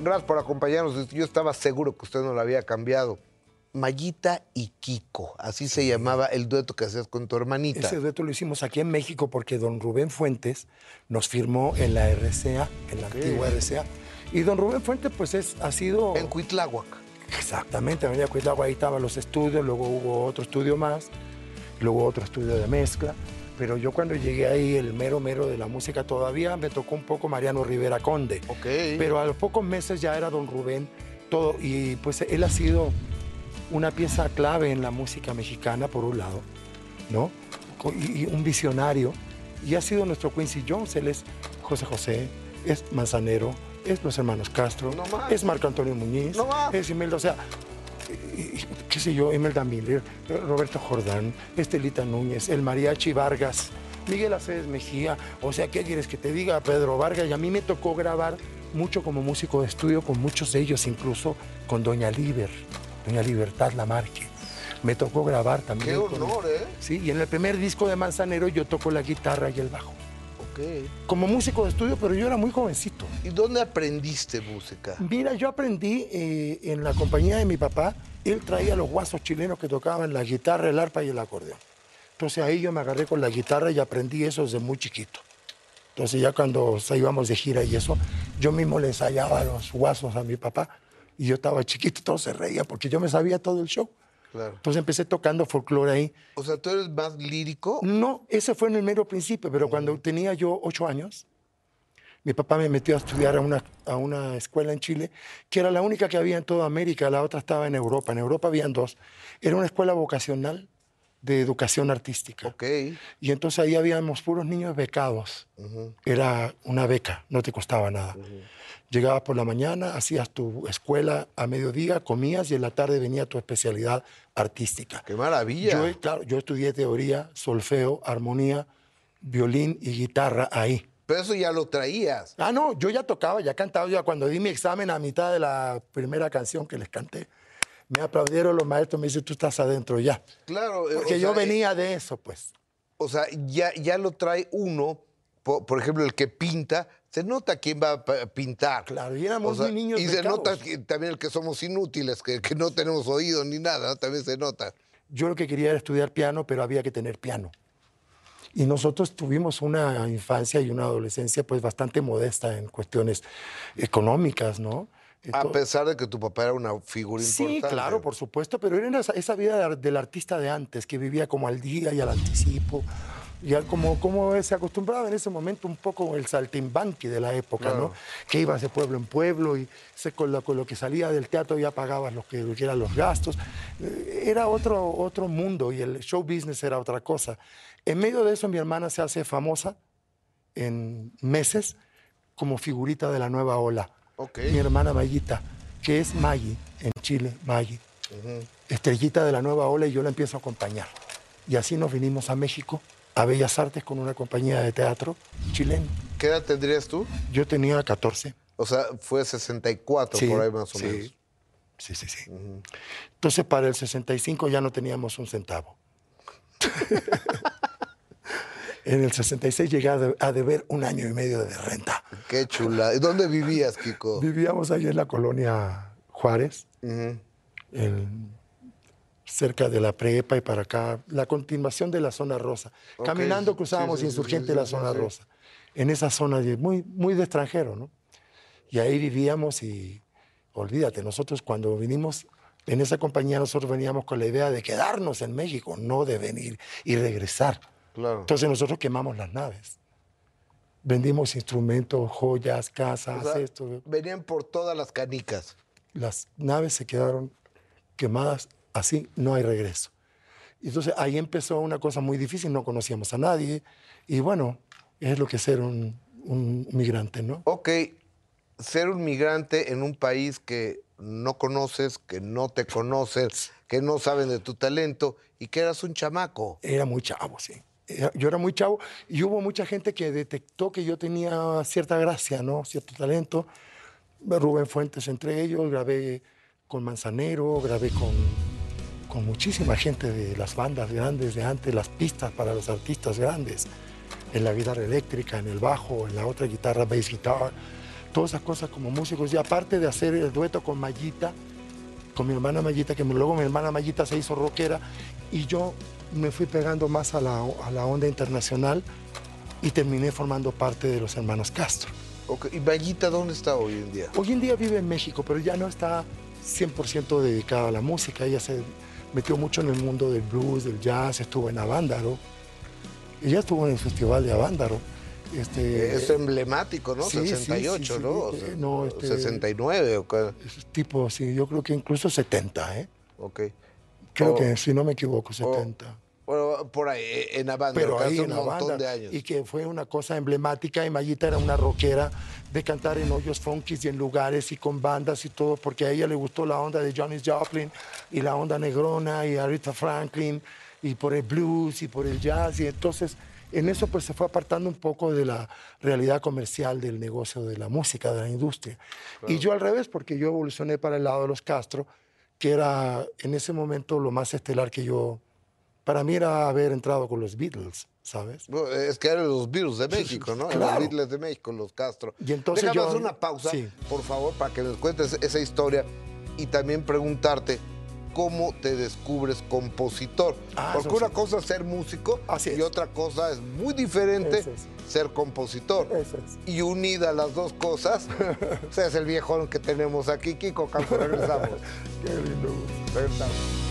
Gracias por acompañarnos. Yo estaba seguro que usted no lo había cambiado. Mayita y Kiko, así se llamaba el dueto que hacías con tu hermanita. Ese dueto lo hicimos aquí en México porque don Rubén Fuentes nos firmó en la RCA, en la antigua RCA. Y don Rubén Fuentes, pues es, ha sido. En Cuitláhuac. Exactamente, venía Cuitláhuac, ahí estaban los estudios, luego hubo otro estudio más, luego otro estudio de mezcla. Pero yo cuando llegué ahí, el mero mero de la música, todavía me tocó un poco Mariano Rivera Conde. Pero a los pocos meses ya era don Rubén todo. Y pues él ha sido una pieza clave en la música mexicana, por un lado, ¿no? Y, un visionario. Y ha sido nuestro Quincy Jones. Él es José José, es Manzanero, es los hermanos Castro, No es Marco Antonio Muñiz, No es Imelda, o sea, y- qué sé yo, Imelda Miller, Roberto Jordán, Estelita Núñez, el Mariachi Vargas, Miguel Aceves Mejía, o sea, ¿qué quieres que te diga? Pedro Vargas, y a mí me tocó grabar mucho como músico de estudio con muchos de ellos, incluso con Doña Liber, Doña Libertad Lamarque. Me tocó grabar también. Qué con- honor, ¿eh? Sí, y en el primer disco de Manzanero yo toco la guitarra y el bajo. Ok. Como músico de estudio, pero yo era muy jovencito. ¿Y dónde aprendiste música? Mira, yo aprendí eh, en la compañía de mi papá. Él traía los guasos chilenos que tocaban la guitarra, el arpa y el acordeón. Entonces ahí yo me agarré con la guitarra y aprendí eso desde muy chiquito. Entonces ya cuando íbamos de gira y eso, yo mismo le ensayaba los guasos a mi papá. Y yo estaba chiquito, todo se reía porque yo me sabía todo el show. Claro. Entonces empecé tocando folclore ahí. O sea, ¿tú eres más lírico? No, ese fue en el mero principio, pero cuando tenía yo ocho años, mi papá me metió a estudiar a una, a una escuela en Chile, que era la única que había en toda América, la otra estaba en Europa. En Europa habían dos. Era una escuela vocacional de educación artística. Ok. Y entonces ahí habíamos puros niños becados. Era una beca, no te costaba nada. Llegabas por la mañana, hacías tu escuela a mediodía, comías y en la tarde venía tu especialidad artística. ¡Qué maravilla! Yo, claro, yo estudié teoría, solfeo, armonía, violín y guitarra ahí. Pero eso ya lo traías. Ah, no, yo ya tocaba, ya cantaba. Ya cuando di mi examen a mitad de la primera canción que les canté, me aplaudieron los maestros, me dicen, tú estás adentro ya. Claro. eh, Porque o yo sea, venía de eso, pues. O sea, ya, ya lo trae uno, por, por ejemplo, el que pinta, se nota quién va a pintar. Claro, y éramos muy niños Y se nota que- también el que somos inútiles, que, que no tenemos oído ni nada, ¿no? también se nota. Yo lo que quería era estudiar piano, pero había que tener piano. Y nosotros tuvimos una infancia y una adolescencia pues bastante modesta en cuestiones económicas, ¿no? A pesar de que tu papá era una figura Sí, importante. claro, por supuesto, pero era esa, esa vida de- del artista de antes, que vivía como al día y al anticipo, ya como, como se acostumbraba en ese momento un poco el saltimbanqui de la época, Claro. ¿no? Que ibas de pueblo en pueblo y se, con, lo, con lo que salía del teatro ya pagabas lo que, lo que eran los gastos. Eh, Era otro, otro mundo y el show business era otra cosa. En medio de eso mi hermana se hace famosa en meses como figurita de la nueva ola. Ok. Mi hermana Mayita, que es Maggie en Chile, Maggie. Estrellita de la nueva ola y yo la empiezo a acompañar. Y así nos vinimos a México, a Bellas Artes con una compañía de teatro chileno. ¿Qué edad tendrías tú? Yo tenía 14. O sea, fue 64 Sí, por ahí más o sí. menos. Sí, sí, sí. Entonces para el 65 ya no teníamos un centavo. en el 66 llegué a, de- a deber un año y medio de renta. Qué chula. ¿Y dónde vivías, Kiko? Vivíamos ahí en la colonia Juárez, en- cerca de la prepa y para acá, la continuación de la zona rosa. Ok, Caminando cruzábamos sí, sí, insurgente sí, la zona rosa, en esa zona de- muy, muy de extranjero, ¿no? Y ahí vivíamos y olvídate, nosotros cuando vinimos en esa compañía, nosotros veníamos con la idea de quedarnos en México, no de venir y regresar. Claro. Entonces nosotros quemamos las naves. Vendimos instrumentos, joyas, casas, O sea, esto. Venían por todas las canicas. Las naves se quedaron quemadas, así no hay regreso. Y entonces ahí empezó una cosa muy difícil, no conocíamos a nadie. Y bueno, es lo que es ser un, un migrante, ¿no? Ok, ser un migrante en un país que no conoces, que no te conoces, que no saben de tu talento y que eras un chamaco. Era muy chavo, sí. Era- Yo era muy chavo y hubo mucha gente que detectó que yo tenía cierta gracia, ¿no? Cierto talento. Rubén Fuentes entre ellos, grabé con Manzanero, grabé con, con muchísima gente de las bandas grandes de antes, las pistas para los artistas grandes, en la guitarra eléctrica, en el bajo, en la otra guitarra, bass guitar. todas esas cosas como músicos. Y aparte de hacer el dueto con Mayita, con mi hermana Mayita, que luego mi hermana Mayita se hizo rockera, y yo me fui pegando más a la, a la onda internacional y terminé formando parte de los hermanos Castro. Ok, ¿Y Mayita dónde está hoy en día? Hoy en día vive en México, pero ya no está 100% dedicada a la música. Ella se metió mucho en el mundo del blues, del jazz, estuvo en Avándaro. Ella estuvo en el Festival de Avándaro. Este, Es emblemático, ¿no? sí, sí, 68, sí, sí, ¿no? O eh, sea, no, este- 69 o qué. es tipo, sí, yo creo que incluso 70, ¿eh? Ok. Creo Oh. que, si no me equivoco, 70. Bueno, por ahí, eh, en Avándaro, pero ahí en un montón banda de años. y que fue una cosa emblemática y Mayita era una rockera de cantar en hoyos funkies y en lugares y con bandas y todo porque a ella le gustó la onda de Johnny Joplin y la onda negrona y Aretha Franklin y por el blues y por el jazz y entonces en eso pues se fue apartando un poco de la realidad comercial del negocio de la música, de la industria. Y yo al revés porque yo evolucioné para el lado de los Castro, que era en ese momento lo más estelar que yo para mí era haber entrado con los Beatles, ¿sabes? Es que eran los virus de México, ¿no? Claro. Los Beatles de México, los Castro. Y entonces Déjame yo- hacer una pausa, sí. por favor, para que nos cuentes esa historia y también preguntarte cómo te descubres compositor. Ah, Porque una sí. cosa es ser músico Así y otra cosa es muy diferente es. ser compositor. Es. Y unida las dos cosas, o sea, es el viejón que tenemos aquí, Kiko Campo. Regresamos. Qué lindo. Regresamos.